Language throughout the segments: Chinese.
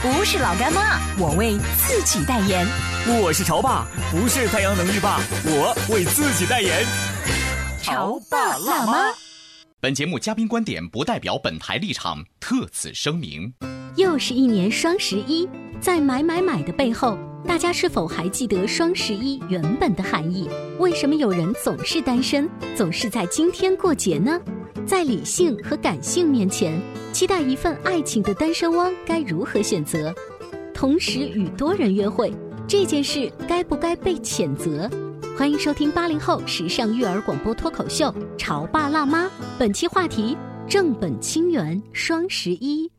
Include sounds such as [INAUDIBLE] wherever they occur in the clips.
不是老干妈，我为自己代言。我是潮爸，不是太阳能浴霸，我为自己代言。潮爸辣妈。本节目嘉宾观点不代表本台立场，特此声明。又是一年双十一，在买买买的背后，大家是否还记得双十一原本的含义？为什么有人总是单身，总是在今天过节呢？在理性和感性面前，期待一份爱情的单身汪该如何选择？同时与多人约会这件事该不该被谴责？欢迎收听八零后时尚育儿广播脱口秀《潮爸辣妈》，本期话题：正本清源双十一。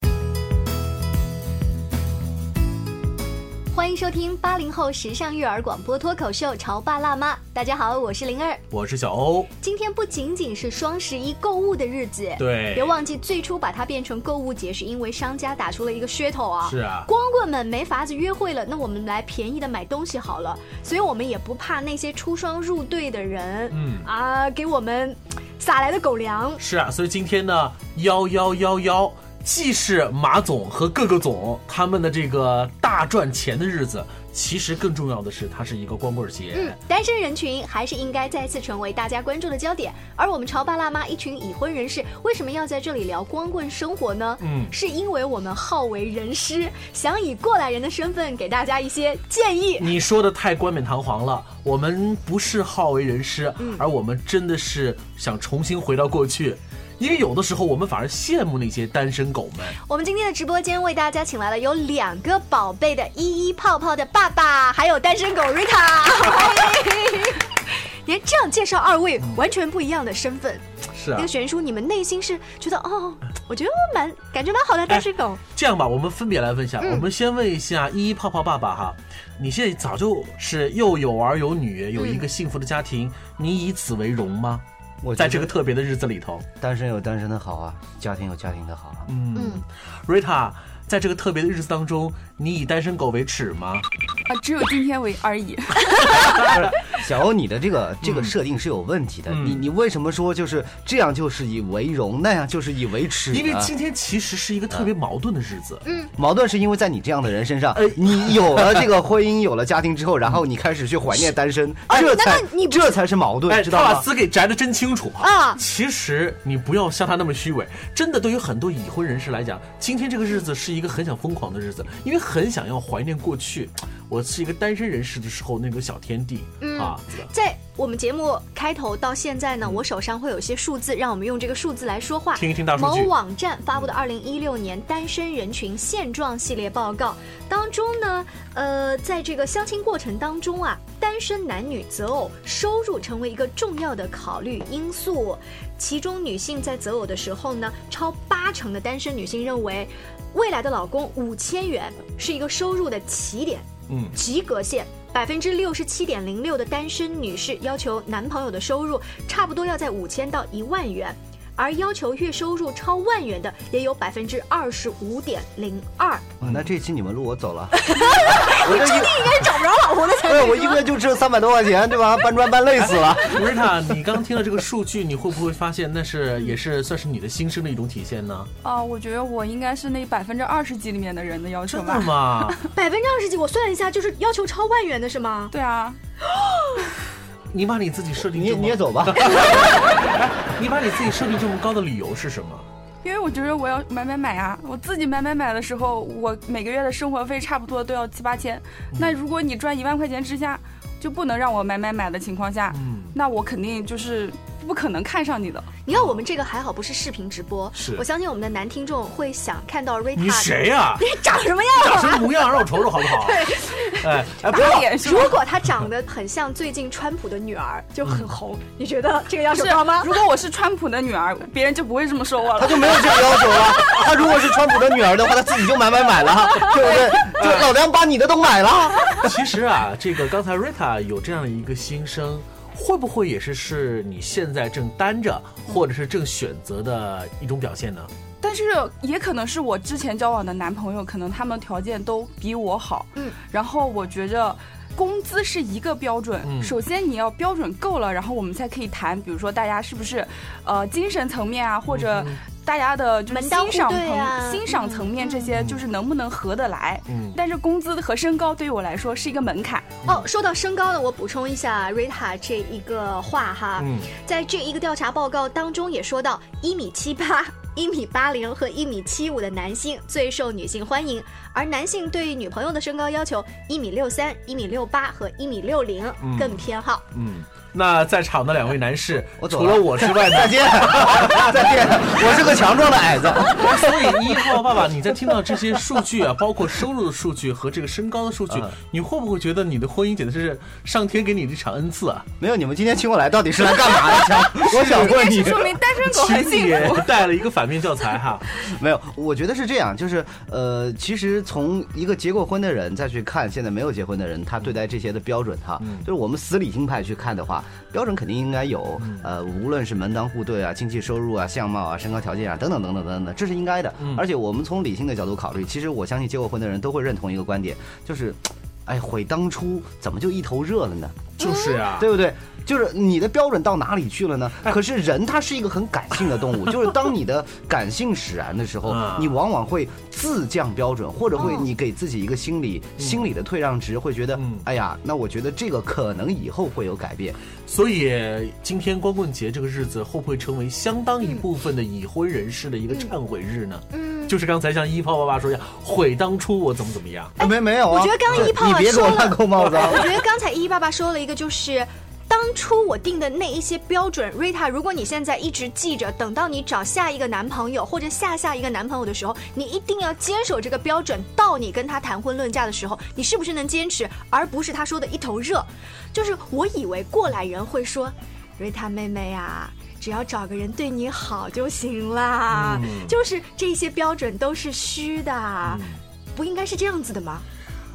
欢迎收听八零后时尚育儿广播脱口秀《潮爸辣妈》。大家好，我是灵儿，我是小欧。今天不仅仅是双十一购物的日子，对，别忘记最初把它变成购物节，是因为商家打出了一个噱头啊。是啊，光棍们没法子约会了，那我们来便宜的买东西好了。所以我们也不怕那些出双入对的人，嗯啊，给我们撒来的狗粮。是啊，所以今天呢，幺幺幺幺。既是马总和各个总他们的这个大赚钱的日子，其实更重要的是，它是一个光棍节。嗯，单身人群还是应该再次成为大家关注的焦点。而我们潮爸辣妈一群已婚人士，为什么要在这里聊光棍生活呢？嗯，是因为我们好为人师，想以过来人的身份给大家一些建议。你说的太冠冕堂皇了，我们不是好为人师，而我们真的是想重新回到过去。因为有的时候我们反而羡慕那些单身狗们。我们今天的直播间为大家请来了有两个宝贝的依依泡泡的爸爸，还有单身狗 Rita。[LAUGHS] 你看这样介绍二位完全不一样的身份，是啊。那个悬殊，你们内心是觉得哦，我觉得我蛮感觉蛮好的单身狗。这样吧，我们分别来问一下。我们先问一下依依泡泡爸爸哈，你现在早就是又有儿有女，有一个幸福的家庭，你以此为荣吗？我在这个特别的日子里头，单身有单身的好啊，家庭有家庭的好啊。嗯，Rita，在这个特别的日子当中，你以单身狗为耻吗？啊，只有今天为而已。[LAUGHS] 小欧，你的这个这个设定是有问题的。你你为什么说就是这样就是以为荣，那样就是以为耻？因为今天其实是一个特别矛盾的日子。嗯，矛盾是因为在你这样的人身上，你有了这个婚姻，有了家庭之后，然后你开始去怀念单身，这才这才是矛盾，知道吗？他把词给摘的真清楚啊！其实你不要像他那么虚伪，真的对于很多已婚人士来讲，今天这个日子是一个很想疯狂的日子，因为很想要怀念过去。我是一个单身人士的时候，那个小天地啊，在我们节目开头到现在呢，我手上会有一些数字，让我们用这个数字来说话。听一听大数据。某网站发布的二零一六年单身人群现状系列报告当中呢，呃，在这个相亲过程当中啊，单身男女择偶收入成为一个重要的考虑因素。其中女性在择偶的时候呢，超八成的单身女性认为，未来的老公五千元是一个收入的起点。嗯，及格线百分之六十七点零六的单身女士要求男朋友的收入差不多要在五千到一万元。而要求月收入超万元的也有百分之二十五点零二。那这期你们录我走了。[LAUGHS] 我这一定应该找不着老婆的才对。我一个月就挣三百多块钱，对吧？搬砖搬累死了。不是他，你刚听了这个数据，你会不会发现那是也是算是你的心声的一种体现呢？啊，我觉得我应该是那百分之二十几里面的人的要求吧。真的吗？[LAUGHS] 百分之二十几，我算了一下，就是要求超万元的是吗？对啊。[GASPS] 你把你自己设定，你你也走吧。[LAUGHS] 你把你自己设定这么高的理由是什么？因为我觉得我要买买买啊！我自己买买买的时候，我每个月的生活费差不多都要七八千。那如果你赚一万块钱之下，就不能让我买买买的情况下，那我肯定就是不可能看上你的。你看我们这个还好不是视频直播，是我相信我们的男听众会想看到瑞塔。你谁呀？你 [LAUGHS] 长什么样？长什么模样？让我瞅瞅好不好？哎 [LAUGHS] [LAUGHS] 哎，不要如果他长得很像最近川普的女儿，就很红，你觉得这个要求高吗？如果我是川普的女儿，别人就不会这么说我了。他就没有这个要求了。他如果是川普的女儿的话，他自己就买买买了，[LAUGHS] 对不对？就老梁把你的都买了。其实啊，这个刚才瑞塔有这样的一个心声，会不会也是是你现在正担着，或者是正选择的一种表现呢？但是也可能是我之前交往的男朋友，可能他们条件都比我好，嗯，然后我觉着工资是一个标准，首先你要标准够了，然后我们才可以谈，比如说大家是不是，呃，精神层面啊，或者。大家的就是欣赏层欣赏层面这些，就是能不能合得来？嗯，但是工资和身高对于我来说是一个门槛。哦，说到身高呢，我补充一下瑞塔这一个话哈，嗯。在这一个调查报告当中也说到，一米七八、一米八零和一米七五的男性最受女性欢迎，而男性对女朋友的身高要求一米六三、一米六八和一米六零更偏好。嗯。那在场的两位男士，我除了我之外，再见，[LAUGHS] 再见。我是个强壮的矮子，[LAUGHS] 所以一号爸爸，你在听到这些数据啊，包括收入的数据和这个身高的数据，你会不会觉得你的婚姻简直是上天给你的一场恩赐啊？没有，你们今天请我来到底是来干嘛的？[LAUGHS] 我想问你，说明单身狗很幸福。带了一个反面教材哈。没有，我觉得是这样，就是呃，其实从一个结过婚的人再去看现在没有结婚的人，他对待这些的标准哈，就是我们死理性派去看的话。标准肯定应该有，呃，无论是门当户对啊、经济收入啊、相貌啊、身高条件啊等等等等等等，这是应该的。而且我们从理性的角度考虑，其实我相信结过婚的人都会认同一个观点，就是，哎，悔当初怎么就一头热了呢？就是啊，对不对？就是你的标准到哪里去了呢？可是人他是一个很感性的动物，[LAUGHS] 就是当你的感性使然的时候，你往往会自降标准，或者会你给自己一个心理心理的退让值，会觉得，哎呀，那我觉得这个可能以后会有改变。所以今天光棍节这个日子会不会成为相当一部分的已婚人士的一个忏悔日呢？嗯，就是刚才像一炮爸爸说一样，悔当初我怎么怎么样？没没有啊？我觉得刚刚一炮爸爸说了，我觉得刚才一爸爸说了一个就是。当初我定的那一些标准，瑞塔，如果你现在一直记着，等到你找下一个男朋友或者下下一个男朋友的时候，你一定要坚守这个标准，到你跟他谈婚论嫁的时候，你是不是能坚持，而不是他说的一头热？就是我以为过来人会说，瑞塔妹妹啊，只要找个人对你好就行啦，就是这些标准都是虚的，不应该是这样子的吗？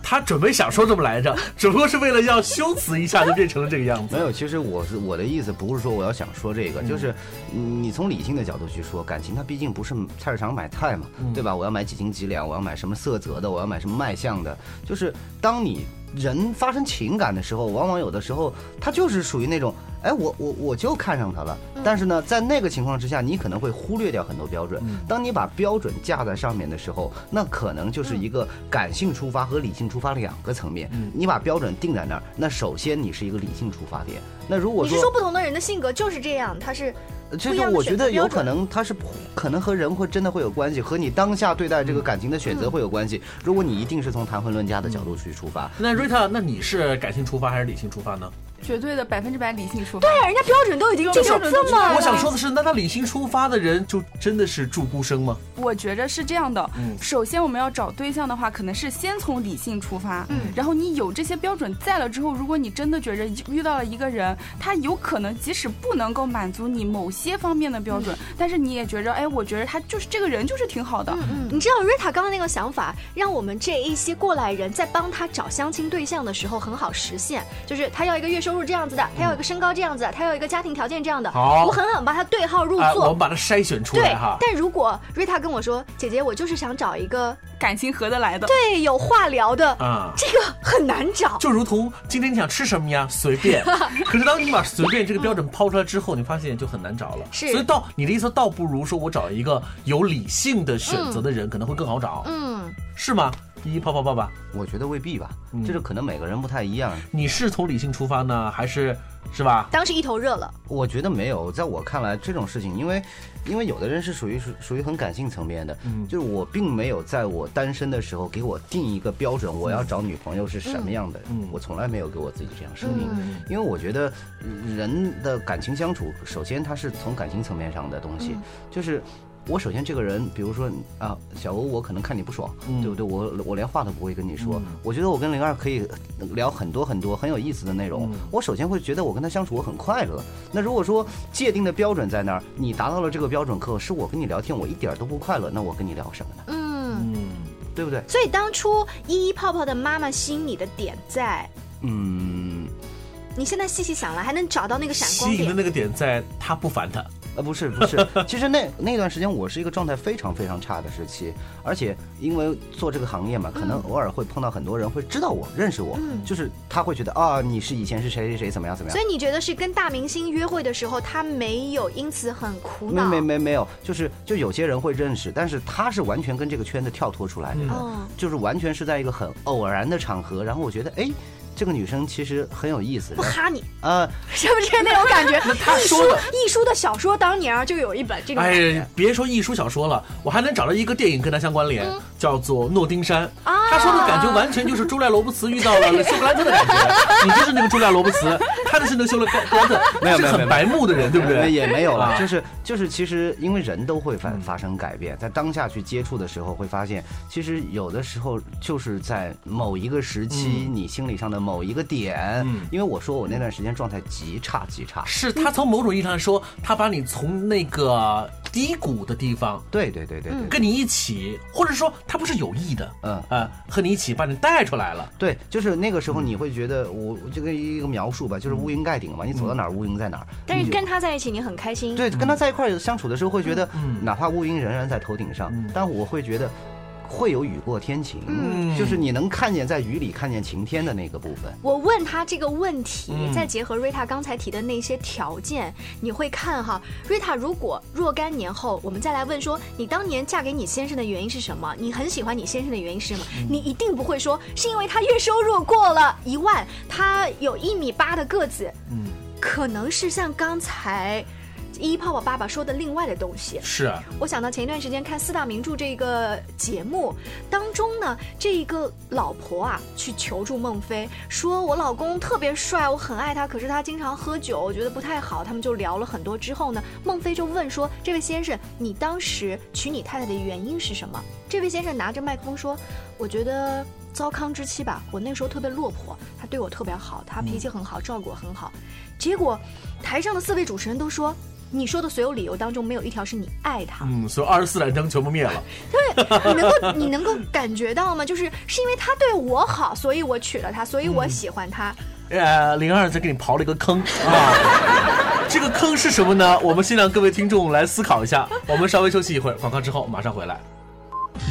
他准备想说这么来着，[LAUGHS] 只不过是为了要修辞一下，就变成了这个样子。没有，其实我是我的意思，不是说我要想说这个，就是你从理性的角度去说，感情它毕竟不是菜市场买菜嘛，对吧？我要买几斤几两，我要买什么色泽的，我要买什么卖相的，就是当你。人发生情感的时候，往往有的时候他就是属于那种，哎，我我我就看上他了。但是呢，在那个情况之下，你可能会忽略掉很多标准。当你把标准架在上面的时候，那可能就是一个感性出发和理性出发两个层面。你把标准定在那儿，那首先你是一个理性出发点。那如果你是说不同的人的性格就是这样，他是。其实我觉得有可能，他是可能和人会真的会有关系，和你当下对待这个感情的选择会有关系。如果你一定是从谈婚论嫁的角度去出发，那瑞塔，那你是感性出发还是理性出发呢？绝对的百分之百理性出发。对呀，人家标准都已经定这么。我想说的是，那他理性出发的人就真的是祝孤生吗？我觉着是这样的。嗯。首先，我们要找对象的话，可能是先从理性出发。嗯。然后你有这些标准在了之后，如果你真的觉着遇到了一个人，他有可能即使不能够满足你某些方面的标准，但是你也觉着，哎，我觉得他就是这个人就是挺好的。嗯嗯。你知道瑞塔刚刚那个想法，让我们这一些过来人在帮他找相亲对象的时候很好实现，就是他要一个月收入这样子的，他要。一个身高这样子，他有一个家庭条件这样的，好，我狠狠把他对号入座，我们把他筛选出来哈。但如果瑞塔跟我说，姐姐，我就是想找一个感情合得来的，对，有话聊的，啊，这个很难找。就如同今天你想吃什么呀，随便。[LAUGHS] 可是当你把随便这个标准抛出来之后，你发现就很难找了。是，所以倒你的意思倒不如说我找一个有理性的选择的人可能会更好找。嗯，是吗？一一泡泡爸爸？我觉得未必吧，就是可能每个人不太一样。你是从理性出发呢，还是是吧？当时一头热了。我觉得没有，在我看来这种事情，因为因为有的人是属于属属于很感性层面的，嗯，就是我并没有在我单身的时候给我定一个标准，我要找女朋友是什么样的，嗯，我从来没有给我自己这样设定，因为我觉得人的感情相处，首先它是从感情层面上的东西，就是。我首先这个人，比如说啊，小欧，我可能看你不爽，对不对？我我连话都不会跟你说。我觉得我跟灵儿可以聊很多很多很有意思的内容。我首先会觉得我跟他相处我很快乐。那如果说界定的标准在那儿，你达到了这个标准，可是我跟你聊天我一点都不快乐，那我跟你聊什么呢？嗯，对不对？所以当初依依泡泡的妈妈心里的点在，嗯，你现在细细想了，还能找到那个闪光点。吸引的那个点在，他不烦他。呃，不是不是，[LAUGHS] 其实那那段时间我是一个状态非常非常差的时期，而且因为做这个行业嘛，可能偶尔会碰到很多人会知道我认识我，就是他会觉得啊，你是以前是谁谁谁怎么样怎么样。所以你觉得是跟大明星约会的时候，他没有因此很苦恼？没没没没有，就是就有些人会认识，但是他是完全跟这个圈子跳脱出来的，就是完全是在一个很偶然的场合，然后我觉得哎。这个女生其实很有意思，不哈你啊，[LAUGHS] 是不是那种感觉？[LAUGHS] 那他说易舒的小说当年就有一本这个。哎，别说易舒小说了，我还能找到一个电影跟他相关联，叫做《诺丁山》。他说的感觉完全就是朱莉亚·罗伯茨遇到了 [LAUGHS] 休格兰特的感觉。你就是那个朱莉亚·罗伯茨，他就是那个休格兰特，没有没有很白目的人，对不对？也没有了，就是就是，其实因为人都会发发生改变，在当下去接触的时候，会发现其实有的时候就是在某一个时期，你心理上的某一个点。嗯，因为我说我那段时间状态极差极差，是他从某种意义上说，他把你从那个低谷的地方，对对对对，跟你一起，或者说他不是有意的，嗯。啊，和你一起把你带出来了。对，就是那个时候你会觉得，我这个一个描述吧，就是乌云盖顶嘛，你走到哪儿乌云在哪儿。但是跟他在一起你很开心，对，跟他在一块相处的时候会觉得，嗯，哪怕乌云仍然在头顶上，但我会觉得。会有雨过天晴，嗯，就是你能看见在雨里看见晴天的那个部分。我问他这个问题，再结合瑞塔刚才提的那些条件，你会看哈，瑞塔如果若干年后我们再来问说，你当年嫁给你先生的原因是什么？你很喜欢你先生的原因是什么？你一定不会说是因为他月收入过了一万，他有一米八的个子，嗯，可能是像刚才。一泡泡爸爸说的另外的东西是啊，我想到前一段时间看四大名著这个节目当中呢，这一个老婆啊去求助孟非，说我老公特别帅，我很爱他，可是他经常喝酒，我觉得不太好。他们就聊了很多之后呢，孟非就问说：“这位先生，你当时娶你太太的原因是什么？”这位先生拿着麦克风说：“我觉得糟糠之妻吧，我那时候特别落魄，他对我特别好，他脾气很好，照顾我很好。结果台上的四位主持人都说。”你说的所有理由当中，没有一条是你爱他。嗯，所以二十四盏灯全部灭了。[LAUGHS] 对，你能够你能够感觉到吗？就是是因为他对我好，所以我娶了他，所以我喜欢他。呃，灵儿在给你刨了一个坑啊！[LAUGHS] 这个坑是什么呢？我们先让各位听众来思考一下。我们稍微休息一会儿，广告之后马上回来。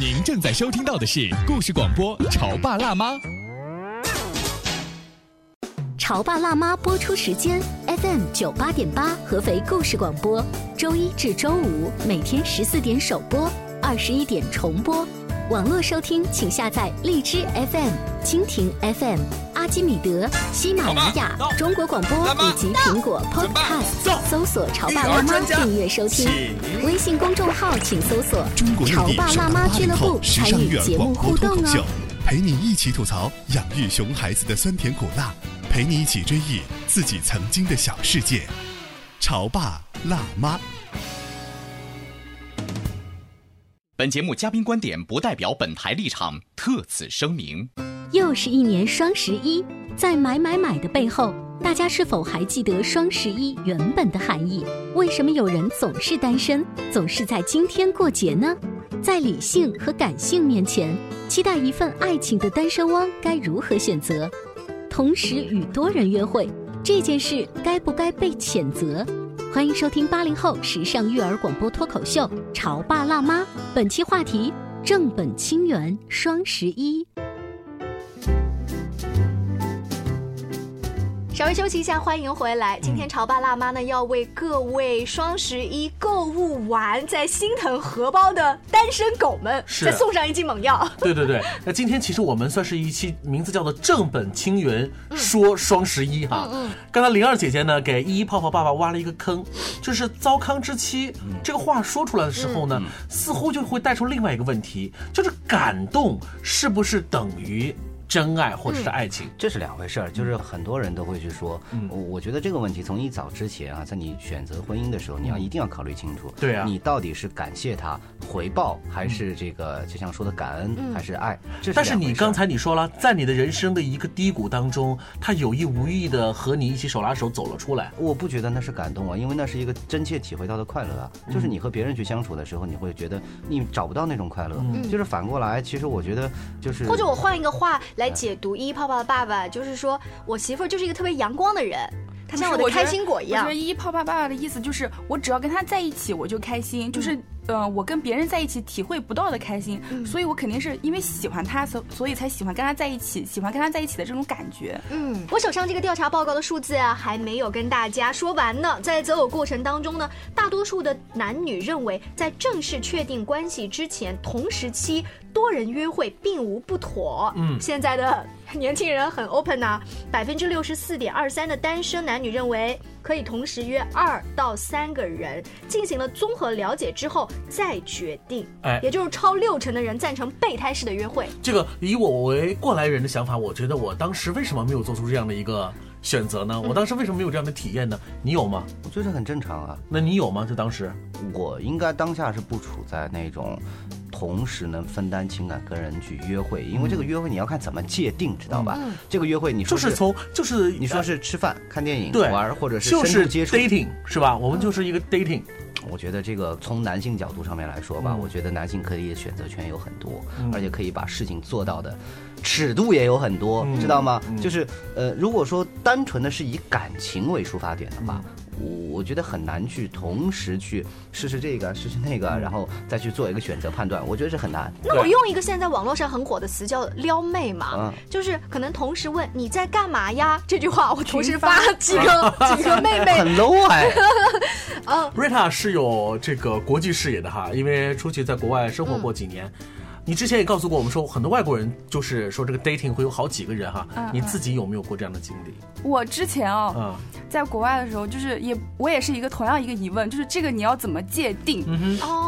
您正在收听到的是故事广播《潮爸辣妈》。《潮爸辣妈》播出时间：FM 九八点八，合肥故事广播，周一至周五每天十四点首播，二十一点重播。网络收听，请下载荔枝 FM、蜻蜓 FM、阿基米德、喜马拉雅、中国广播以及苹果 Podcast，搜索“潮爸辣妈”订阅收听。微信公众号请搜索“潮爸辣妈俱乐部”，参与节目互动哦。陪你一起吐槽养育熊孩子的酸甜苦辣。陪你一起追忆自己曾经的小世界，潮爸辣妈。本节目嘉宾观点不代表本台立场，特此声明。又是一年双十一，在买买买的背后，大家是否还记得双十一原本的含义？为什么有人总是单身，总是在今天过节呢？在理性和感性面前，期待一份爱情的单身汪该如何选择？同时与多人约会这件事该不该被谴责？欢迎收听八零后时尚育儿广播脱口秀《潮爸辣妈》，本期话题：正本清源双十一。稍稍微休息一下，欢迎回来。今天潮爸辣妈呢要为各位双十一购物完在心疼荷包的单身狗们再送上一剂猛药。[LAUGHS] 对对对，那今天其实我们算是一期名字叫做“正本清源说双十一”哈。嗯嗯。刚才灵儿姐姐呢给依依泡泡爸爸挖了一个坑，就是糟糠之妻这个话说出来的时候呢，似乎就会带出另外一个问题，就是感动是不是等于？真爱或者是爱情，这是两回事儿。就是很多人都会去说，我我觉得这个问题从一早之前啊，在你选择婚姻的时候，你要一定要考虑清楚。对啊，你到底是感谢他回报，还是这个就像说的感恩，还是爱？但是你刚才你说了，在你的人生的一个低谷当中，他有意无意的和你一起手拉手走了出来。我不觉得那是感动啊，因为那是一个真切体会到的快乐啊。就是你和别人去相处的时候，你会觉得你找不到那种快乐。就是反过来，其实我觉得就是，或者我换一个话来来解读一。泡泡的爸爸就是说，我媳妇就是一个特别阳光的人，她像我的开心果一样。我觉得依依泡泡爸爸的意思就是，我只要跟他在一起，我就开心，就是。呃，我跟别人在一起体会不到的开心，所以我肯定是因为喜欢他，所所以才喜欢跟他在一起，喜欢跟他在一起的这种感觉。嗯，我手上这个调查报告的数字啊，还没有跟大家说完呢。在择偶过程当中呢，大多数的男女认为，在正式确定关系之前，同时期多人约会并无不妥。嗯，现在的 [LAUGHS] 年轻人很 open 呐，百分之六十四点二三的单身男女认为。可以同时约二到三个人，进行了综合了解之后再决定。哎，也就是超六成的人赞成备胎式的约会。这个以我为过来人的想法，我觉得我当时为什么没有做出这样的一个选择呢？我当时为什么没有这样的体验呢？你有吗？我觉得很正常啊。那你有吗？就当时，我应该当下是不处在那种。同时能分担情感跟人去约会，因为这个约会你要看怎么界定，知道吧？这个约会你说就是从就是你说是吃饭、看电影、玩，或者是就是接触 dating 是吧？我们就是一个 dating。我觉得这个从男性角度上面来说吧，我觉得男性可以选择权有很多，而且可以把事情做到的尺度也有很多，知道吗？就是呃，如果说单纯的是以感情为出发点的话。我我觉得很难去同时去试试这个试试那个，然后再去做一个选择判断，我觉得是很难。那我用一个现在网络上很火的词叫“撩妹”嘛，就是可能同时问你在干嘛呀这句话，我同时发 [LAUGHS] 几个 [LAUGHS] 几个妹妹，很 low 哎。啊，[LAUGHS] Rita 是有这个国际视野的哈，因为出去在国外生活过几年。你之前也告诉过我们说，很多外国人就是说这个 dating 会有好几个人哈。你自己有没有过这样的经历？我之前哦，在国外的时候，就是也我也是一个同样一个疑问，就是这个你要怎么界定？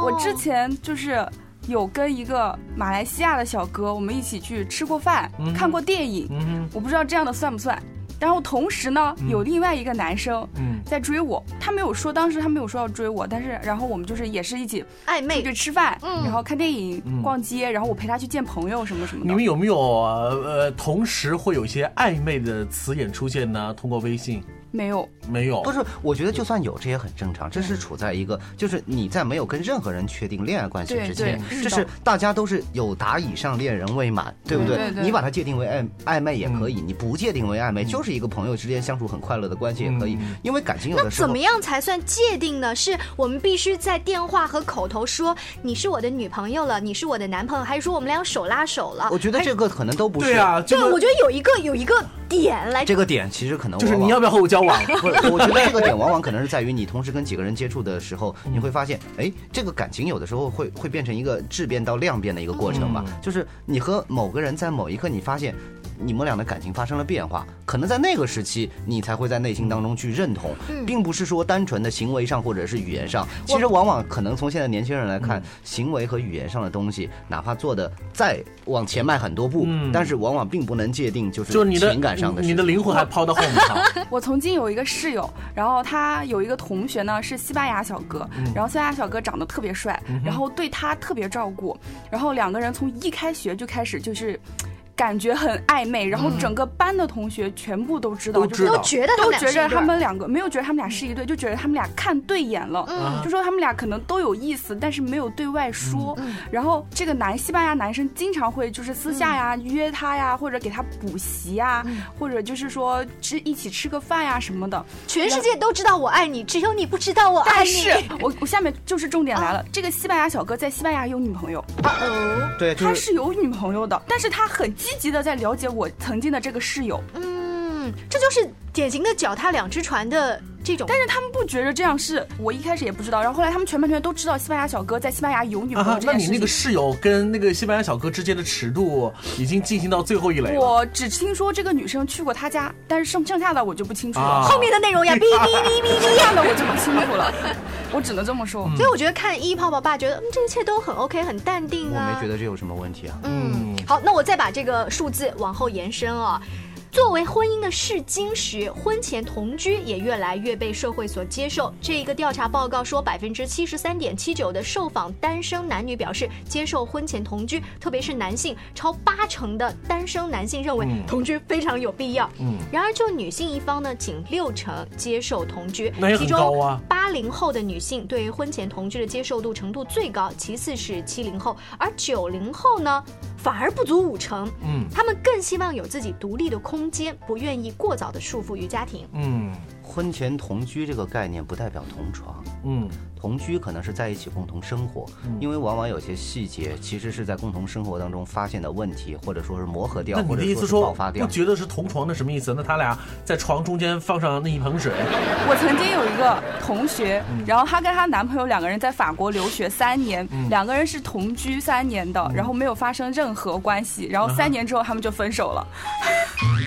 我之前就是有跟一个马来西亚的小哥，我们一起去吃过饭，看过电影。我不知道这样的算不算。然后同时呢，有另外一个男生在追我，他没有说当时他没有说要追我，但是然后我们就是也是一起暧昧，就吃饭，然后看电影、逛街，然后我陪他去见朋友什么什么的。你们有没有呃同时会有一些暧昧的词眼出现呢？通过微信。没有，没有，不是，我觉得就算有，这也很正常。这是处在一个，就是你在没有跟任何人确定恋爱关系之前，就是大家都是有达以上恋人未满，对不对？你把它界定为暧暧昧也可以，你不界定为暧昧，就是一个朋友之间相处很快乐的关系也可以。因为感情有的时候，那怎么样才算界定呢？是我们必须在电话和口头说你是我的女朋友了，你是我的男朋友，还是说我们俩手拉手了？我觉得这个可能都不是。对啊，对，我觉得有一个有一个点来，这个点其实可能就是你要不要和我交往。[LAUGHS] 不是，[LAUGHS] 我觉得这个点往往可能是在于你同时跟几个人接触的时候，你会发现，哎，这个感情有的时候会会变成一个质变到量变的一个过程吧，就是你和某个人在某一刻你发现。你们俩的感情发生了变化，可能在那个时期，你才会在内心当中去认同，并不是说单纯的行为上或者是语言上。其实往往可能从现在年轻人来看，行为和语言上的东西，哪怕做的再往前迈很多步，但是往往并不能界定就是情感上的。你的灵魂还抛到后面。[LAUGHS] 我曾经有一个室友，然后他有一个同学呢是西班牙小哥，然后西班牙小哥长得特别帅，然后对他特别照顾，然后两个人从一开学就开始就是。感觉很暧昧，然后整个班的同学全部都知道，都觉得都觉得他们两个没有觉得他们俩是一对，就觉得他们俩看对眼了，就说他们俩可能都有意思，但是没有对外说。然后这个男西班牙男生经常会就是私下呀约他呀，或者给他补习呀，或者就是说吃一起吃个饭呀什么的。全世界都知道我爱你，只有你不知道我爱你。但是我我下面就是重点来了，这个西班牙小哥在西班牙有女朋友，啊哦，对，他是有女朋友的，但是他很。积极的在了解我曾经的这个室友，嗯，这就是典型的脚踏两只船的。这种，但是他们不觉得这样是我一开始也不知道，然后后来他们全班同学都知道西班牙小哥在西班牙有女朋友这件事情。那你那个室友跟那个西班牙小哥之间的尺度已经进行到最后一垒了。我只听说这个女生去过他家，但是剩剩下的我就不清楚了。后面的内容呀，哔哔哔哔哔，这样的我就不清楚了。我只能这么说。所以我觉得看一泡泡爸觉得，嗯，这一切都很 OK，很淡定啊。我没觉得这有什么问题啊。嗯，好，那我再把这个数字往后延伸啊。作为婚姻的试金石，婚前同居也越来越被社会所接受。这一个调查报告说，百分之七十三点七九的受访单身男女表示接受婚前同居，特别是男性，超八成的单身男性认为同居非常有必要。嗯，然而就女性一方呢，仅六成接受同居，其中八零后的女性对于婚前同居的接受度程度最高，其次是七零后，而九零后呢？反而不足五成，嗯，他们更希望有自己独立的空间，不愿意过早的束缚于家庭，嗯。婚前同居这个概念不代表同床，嗯，同居可能是在一起共同生活，因为往往有些细节其实是在共同生活当中发现的问题，或者说是磨合掉，或者说爆发掉。不觉得是同床的什么意思？那他俩在床中间放上那一盆水。[LAUGHS] 我曾经有一个同学，然后她跟她男朋友两个人在法国留学三年，两个人是同居三年的，然后没有发生任何关系，然后三年之后他们就分手了。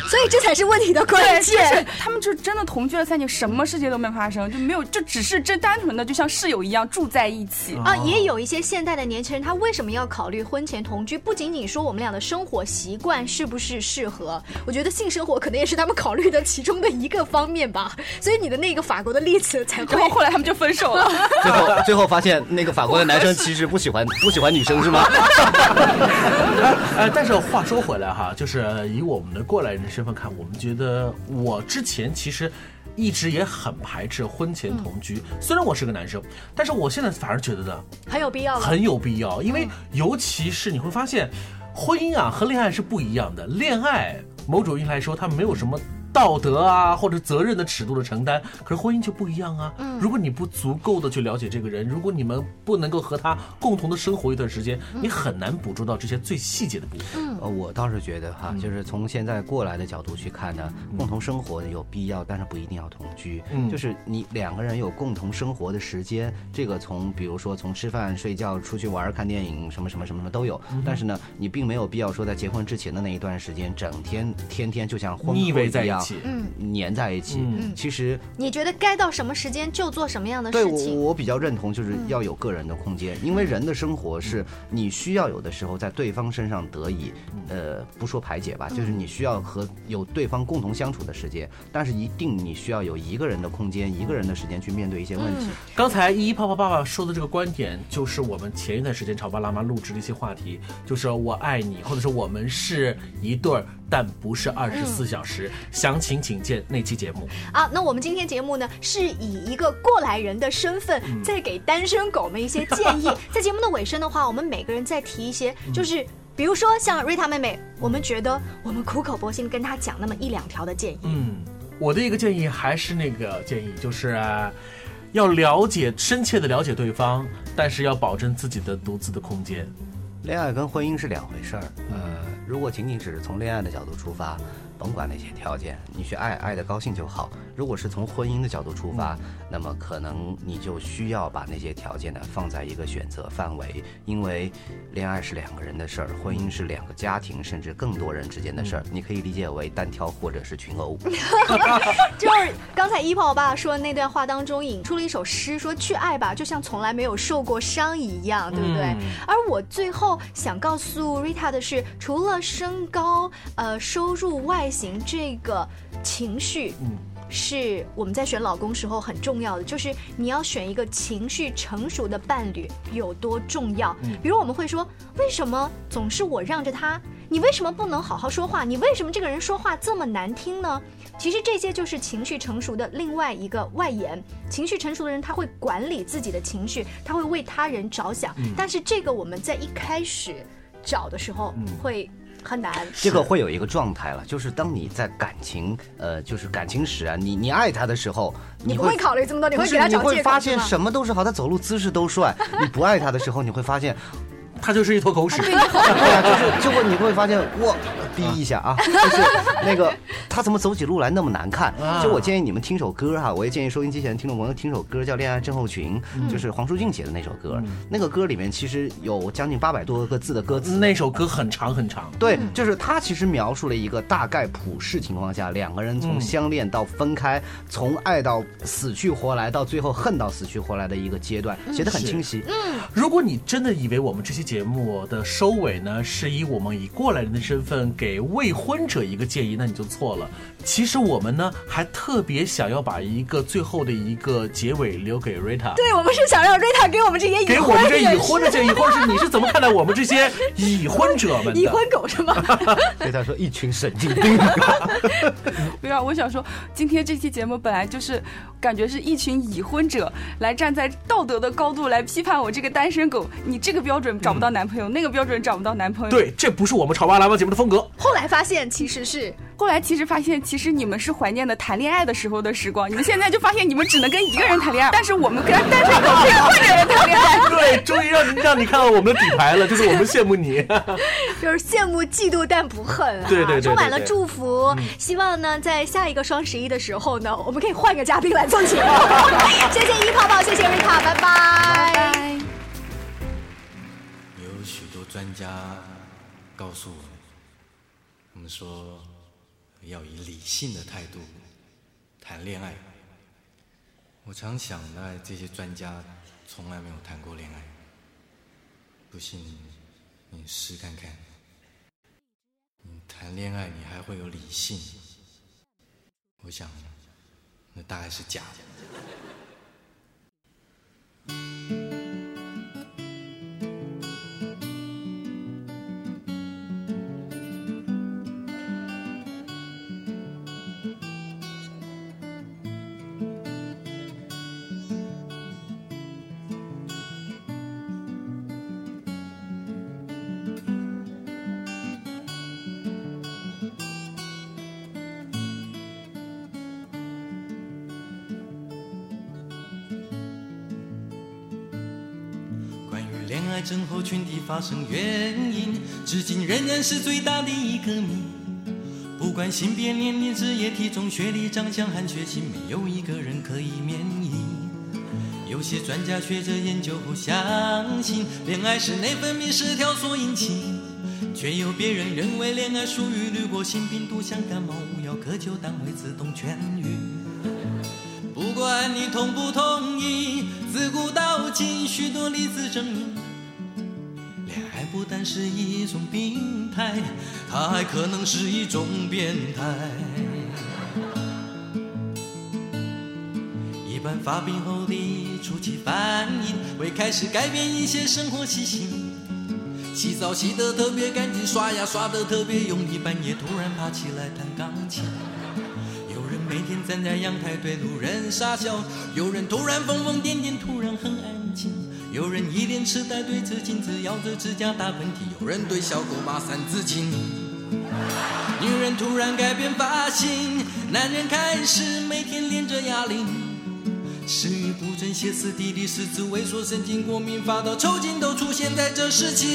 所以这才是问题的关键。他们就真的同居了三。年什么事情都没发生，就没有，就只是真单纯的，就像室友一样住在一起啊。也有一些现代的年轻人，他为什么要考虑婚前同居？不仅仅说我们俩的生活习惯是不是适合，我觉得性生活可能也是他们考虑的其中的一个方面吧。所以你的那个法国的例子才会，后来他们就分手了。[LAUGHS] 最后最后发现那个法国的男生其实不喜欢不喜欢女生是吗？[LAUGHS] 呃，但是话说回来哈，就是以我们的过来人的身份看，我们觉得我之前其实。一直也很排斥婚前同居，虽然我是个男生，但是我现在反而觉得呢，很有必要，很有必要，因为尤其是你会发现，婚姻啊和恋爱是不一样的，恋爱某种意义来说它没有什么。道德啊，或者责任的尺度的承担，可是婚姻就不一样啊。嗯，如果你不足够的去了解这个人，如果你们不能够和他共同的生活一段时间，你很难捕捉到这些最细节的部分。嗯，呃，我倒是觉得哈，就是从现在过来的角度去看呢，共同生活有必要，但是不一定要同居。嗯，就是你两个人有共同生活的时间，这个从比如说从吃饭、睡觉、出去玩、看电影，什么什么什么什么都有。但是呢，你并没有必要说在结婚之前的那一段时间，整天天天就像婚后一样。嗯，粘在一起。嗯，其实你觉得该到什么时间就做什么样的事情？对，我我比较认同，就是要有个人的空间，因为人的生活是你需要有的时候在对方身上得以，呃，不说排解吧，就是你需要和有对方共同相处的时间，但是一定你需要有一个人的空间，一个人的时间去面对一些问题。刚才依依泡泡爸爸说的这个观点，就是我们前一段时间潮爸辣妈录制的一些话题，就是我爱你，或者是我们是一对儿。但不是二十四小时，详情请见那期节目啊。那我们今天节目呢，是以一个过来人的身份，在给单身狗们一些建议。[LAUGHS] 在节目的尾声的话，我们每个人再提一些，就是比如说像瑞塔妹妹，我们觉得我们苦口婆心跟她讲那么一两条的建议。嗯，我的一个建议还是那个建议，就是要了解深切的了解对方，但是要保证自己的独自的空间。恋爱跟婚姻是两回事儿，呃，如果仅仅只是从恋爱的角度出发。甭管那些条件，你去爱爱的高兴就好。如果是从婚姻的角度出发，那么可能你就需要把那些条件呢放在一个选择范围，因为恋爱是两个人的事儿，婚姻是两个家庭甚至更多人之间的事儿。你可以理解为单挑或者是群殴。[LAUGHS] 就是刚才一炮我爸爸说的那段话当中引出了一首诗，说去爱吧，就像从来没有受过伤一样，对不对？而我最后想告诉 Rita 的是，除了身高、呃收入外。形这个情绪，嗯，是我们在选老公时候很重要的，就是你要选一个情绪成熟的伴侣有多重要。比如我们会说，为什么总是我让着他？你为什么不能好好说话？你为什么这个人说话这么难听呢？其实这些就是情绪成熟的另外一个外延。情绪成熟的人，他会管理自己的情绪，他会为他人着想。但是这个我们在一开始找的时候会。很难，这个会有一个状态了，就是当你在感情，呃，就是感情史啊，你你爱他的时候，你不会考虑这么多，你会给他找你会发现什么都是好，他走路姿势都帅。你不爱他的时候，你会发现，他就是一坨狗屎。[LAUGHS] 对呀，就是就会你会发现，哇，逼一下啊，[LAUGHS] 就是那个他怎么走起路来那么难看？就我建议你们听首歌哈，我也建议收音机前的听众朋友听首歌，叫《恋爱症候群》，就是黄舒骏写的那首歌。那个歌里面其实有将近八百多个字的歌词，那首歌很长很长。对，就是他其实描述了一个大概普世情况下，两个人从相恋到分开，从爱到死去活来，到最后恨到死去活来的一个阶段，写的很清晰。嗯，如果你真的以为我们这期节目的收尾呢，是以我们以过来人的身份给未婚者一个建议，那你就错了。其实我们呢，还特别想要把一个最后的一个结尾留给瑞塔。对，我们是想让瑞塔给我们这些给我们这已婚的建议，或者是你是怎么看待我们这些已婚者们？已婚狗是吗？[LAUGHS] 瑞塔说一群神经病。[LAUGHS] 不要，我想说，今天这期节目本来就是感觉是一群已婚者来站在道德的高度来批判我这个单身狗，你这个标准找不到男朋友，那个标准找不到男朋友。对，这不是我们潮爸辣妈节目的风格。后来发现其实是，后来其实发现。其实你们是怀念的谈恋爱的时候的时光，你们现在就发现你们只能跟一个人谈恋爱，但是我们跟单身狗可以换个人谈恋爱。对，终于让让你看到我们的底牌了，就是我们羡慕你，[LAUGHS] 就是羡慕嫉妒但不恨，对对对，充满了祝福。希望呢，在下一个双十一的时候呢，我们可以换个嘉宾来做节目。[LAUGHS] 谢谢一泡泡，谢谢瑞塔，拜拜。有许多专家告诉我们，我们说。要以理性的态度谈恋爱。我常想呢，这些专家从来没有谈过恋爱。不信你试看看，你谈恋爱你还会有理性？我想那大概是假的。癌症候群的发生原因，至今仍然是最大的一个谜。不管性别、年龄、职业、体重、学历、长相和血型，没有一个人可以免疫。有些专家学者研究后相信，恋爱是内分泌失调所引起，却有别人认为恋爱属于滤过性病毒，像感冒无药可救，但会自动痊愈。不管你同不同意，自古到今许多例子证明。是一种病态，它还可能是一种变态。一般发病后的初期反应会开始改变一些生活习性，洗澡洗得特别干净，刷牙刷得特别用力，半夜突然爬起来弹钢琴。有人每天站在阳台对路人傻笑，有人突然疯疯癫癫，突然很安静。有人一脸痴呆对着镜子咬着指甲打喷嚏，有人对小狗骂三字经。女人突然改变发型，男人开始每天练着哑铃。食欲不振、歇斯底里、四肢萎缩、神经过敏、发到抽筋，都出现在这时期。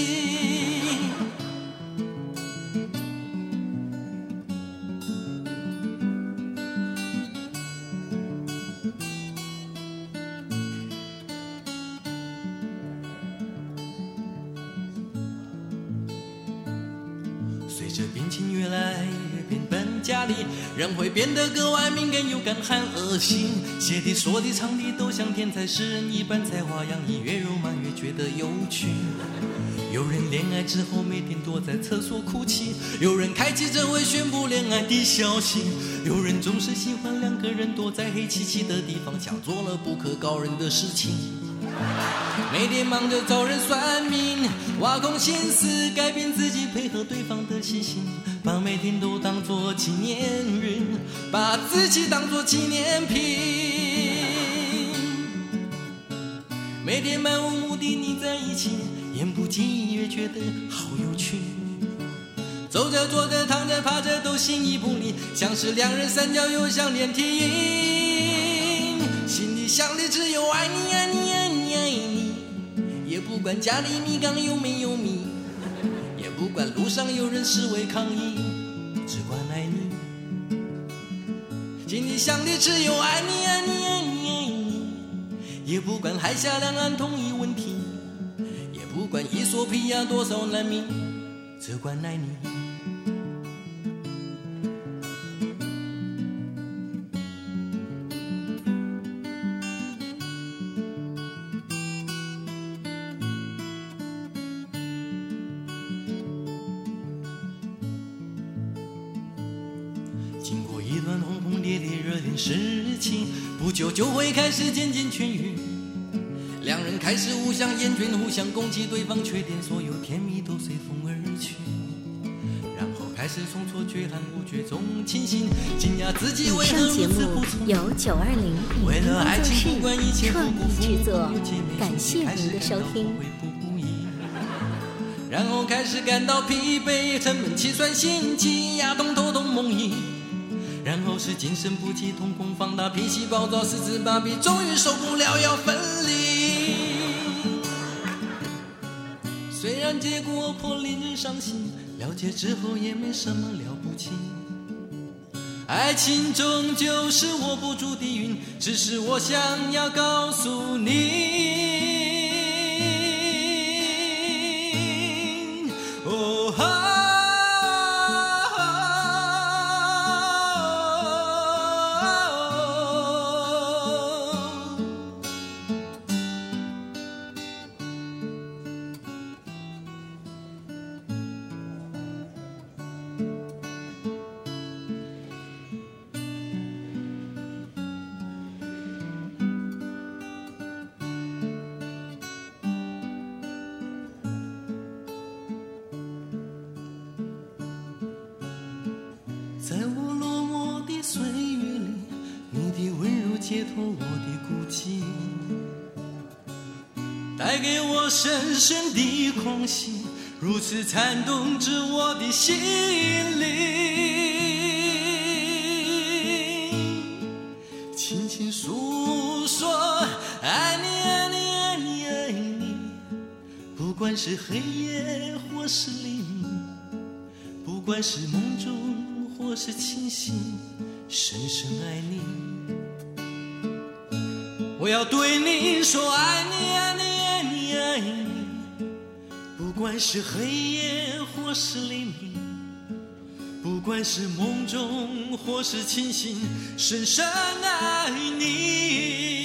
人会变得格外敏感、又感和恶心，写的、说的、唱的都像天才诗人一般才华洋溢，越肉麻越觉得有趣。有人恋爱之后每天躲在厕所哭泣，有人开记者会宣布恋爱的消息，有人总是喜欢两个人躲在黑漆漆的地方，像做了不可告人的事情。每天忙着找人算命，挖空心思改变自己，配合对方的细心。把每天都当作纪念日，把自己当作纪念品。每天漫无目的腻在一起，言不经意越觉得好有趣。走着坐着躺着趴着都心意不离，像是两人三角又像连体婴。心里想的只有爱你爱你，不管家里米缸有没有米。也不管路上有人示威抗议，只管爱你。心里想的只有爱你，爱你，爱你，爱你。也不管海峡两岸统一问题，也不管伊索比亚多少难民，只管爱你。一段轰轰烈烈热恋事情，不久就会开始渐渐痊愈，两人开始互相厌倦，互相攻击对方缺点，所有甜蜜都随风而去。然后开始从错觉和不觉中清醒，惊讶自己为何如此不从。由九二零为了爱情不管一切创意制作，感谢您的收听。然后开始感到疲惫，沉闷气酸心悸，牙痛头痛梦呓。然后是精神不济，瞳孔放大，脾气暴躁，四肢麻痹，终于受不了要分离。虽然结果颇令人伤心，了解之后也没什么了不起。爱情终究是握不住的云，只是我想要告诉你。深深的狂喜，如此颤动着我的心灵。轻轻诉说，爱你爱你爱你爱你，不管是黑夜或是黎明，不管是梦中或是清醒，深深爱你。我要对你说，爱。爱你，不管是黑夜或是黎明，不管是梦中或是清醒，深深爱你。